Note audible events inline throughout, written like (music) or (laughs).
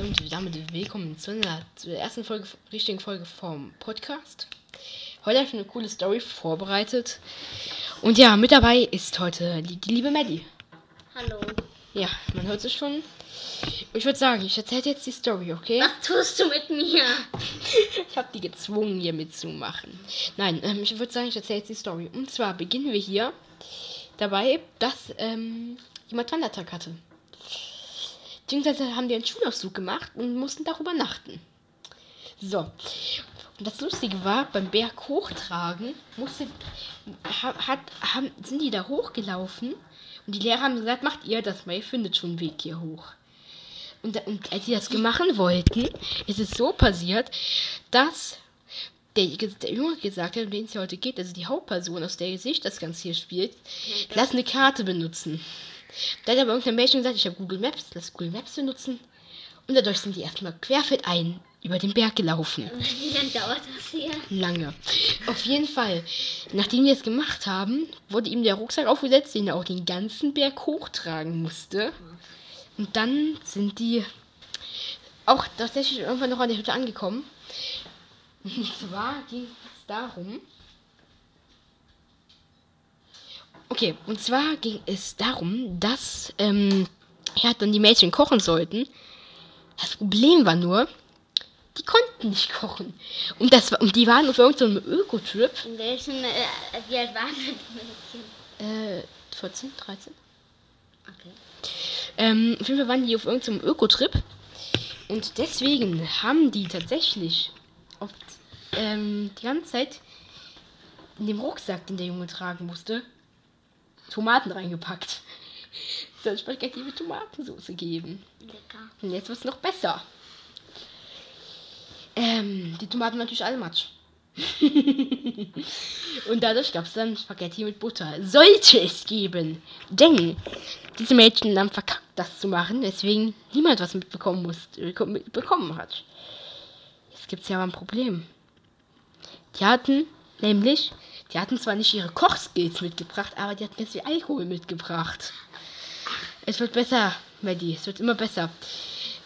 und damit willkommen zu, einer, zu der ersten Folge, richtigen Folge vom Podcast. Heute habe ich eine coole Story vorbereitet. Und ja, mit dabei ist heute die, die liebe Maddie. Hallo. Ja, man hört es schon. Ich würde sagen, ich erzähle jetzt die Story, okay? Was tust du mit mir? (laughs) Ich habe die gezwungen, hier mitzumachen. Nein, ähm, ich würde sagen, ich erzähle jetzt die Story. Und zwar beginnen wir hier dabei, dass ähm, jemand Wandertag hatte. Beziehungsweise haben die einen Schulausflug gemacht und mussten da übernachten. So. Und das Lustige war, beim Berg hochtragen musste, hat, haben, sind die da hochgelaufen und die Lehrer haben gesagt, macht ihr das mal, ihr findet schon einen Weg hier hoch. Und, und als sie das machen wollten, ist es so passiert, dass der, der Junge gesagt hat, um den es hier heute geht, also die Hauptperson, aus der Gesicht das Ganze hier spielt, lass eine Karte benutzen. Da hat aber irgendein Mädchen gesagt, ich habe Google Maps, lass Google Maps benutzen. Und dadurch sind die erstmal querfeldein über den Berg gelaufen. (laughs) Wie lange dauert das hier? Lange. Auf jeden Fall, nachdem wir es gemacht haben, wurde ihm der Rucksack aufgesetzt, den er auch den ganzen Berg hochtragen musste. Und dann sind die auch tatsächlich irgendwann noch an der Hütte angekommen. Und zwar ging es darum, Okay, und zwar ging es darum, dass ähm, ja, dann die Mädchen kochen sollten. Das Problem war nur, die konnten nicht kochen. Und, das und die waren auf irgendeinem Öko-Trip. In welchen, äh, wie alt waren die Mädchen? Äh, 14, 13. Okay. Ähm, auf jeden Fall waren die auf irgendeinem Öko-Trip. Und deswegen haben die tatsächlich oft, ähm, die ganze Zeit in dem Rucksack, den der Junge tragen musste, Tomaten reingepackt. Soll Spaghetti mit Tomatensauce geben. Lecker. Und jetzt wird es noch besser. Ähm, die Tomaten waren natürlich alle matsch. (laughs) Und dadurch gab es dann Spaghetti mit Butter. Sollte es geben. Denn diese Mädchen haben verkackt, das zu machen, deswegen niemand was mitbekommen, musste, mitbekommen hat. Jetzt gibt es ja aber ein Problem. Die hatten nämlich, die hatten zwar nicht ihre Kochskills mitgebracht, aber die hatten ganz viel Alkohol mitgebracht. Es wird besser, Maddie, es wird immer besser.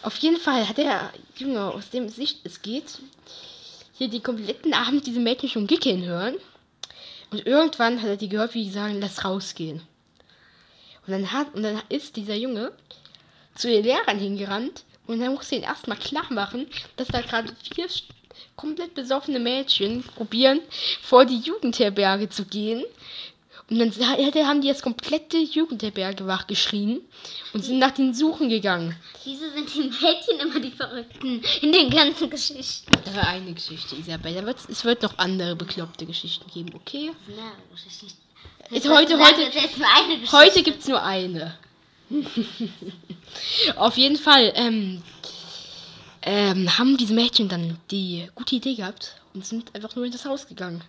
Auf jeden Fall hat der Junge, aus dem Sicht es geht, hier den kompletten Abend diese Mädchen schon gickeln hören. Und irgendwann hat er die gehört, wie die sagen, lass rausgehen. Und dann, hat, und dann ist dieser Junge zu den Lehrern hingerannt und dann musste ihn erstmal klar machen, dass da gerade vier komplett besoffene Mädchen probieren, vor die Jugendherberge zu gehen. Und dann haben die das komplette Jugendherberge wachgeschrien und sind nach den Suchen gegangen. Wieso sind die Mädchen immer die Verrückten in den ganzen Geschichten? Das war eine Geschichte, Isabel. Es wird noch andere bekloppte Geschichten geben, okay? Mehrere Geschichten. Ist heute, heute, heute gibt es nur eine. (laughs) Auf jeden Fall ähm, ähm, haben diese Mädchen dann die gute Idee gehabt und sind einfach nur in das Haus gegangen.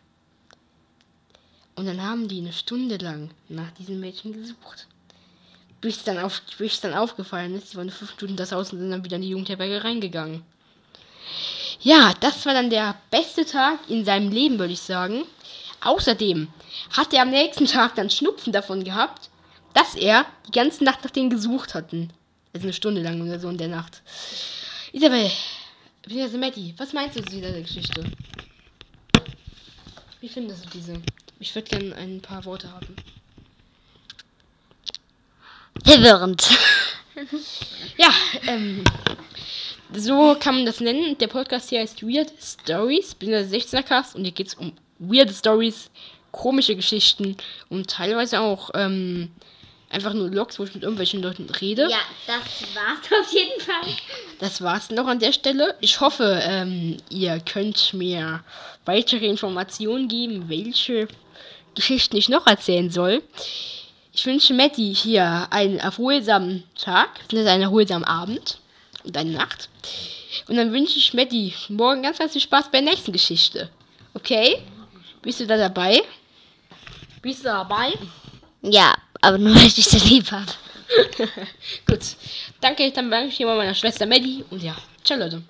Und dann haben die eine Stunde lang nach diesen Mädchen gesucht. Bis dann, auf, bis dann aufgefallen ist, die waren fünf Stunden das Haus und sind dann wieder in die Jugendherberge reingegangen. Ja, das war dann der beste Tag in seinem Leben, würde ich sagen. Außerdem hat er am nächsten Tag dann Schnupfen davon gehabt, dass er die ganze Nacht nach denen gesucht hatten. Also eine Stunde lang oder so in der Nacht. Isabel, beziehungsweise Matty, was meinst du zu dieser Geschichte? Wie findest du diese? Ich würde gerne ein paar Worte haben. Verwirrend. (laughs) Ja, ähm, so kann man das nennen. Der Podcast hier heißt Weird Stories, bin der 16er Cast und hier geht es um weird Stories, komische Geschichten und teilweise auch ähm, einfach nur Logs, wo ich mit irgendwelchen Leuten rede. Ja, das war's (laughs) auf jeden Fall. Das war's noch an der Stelle. Ich hoffe, ähm, ihr könnt mir weitere Informationen geben, welche Geschichten ich noch erzählen soll. Ich wünsche Matty hier einen erholsamen Tag, einen erholsamen Abend und eine Nacht. Und dann wünsche ich Matty morgen ganz, ganz viel Spaß bei der nächsten Geschichte. Okay? Bist du da dabei? Bist du dabei? Ja, aber nur (laughs) weil ich dich so lieb habe. (laughs) Gut. Danke, dann danke ich hier mal meiner Schwester Maddie und ja, ciao Leute.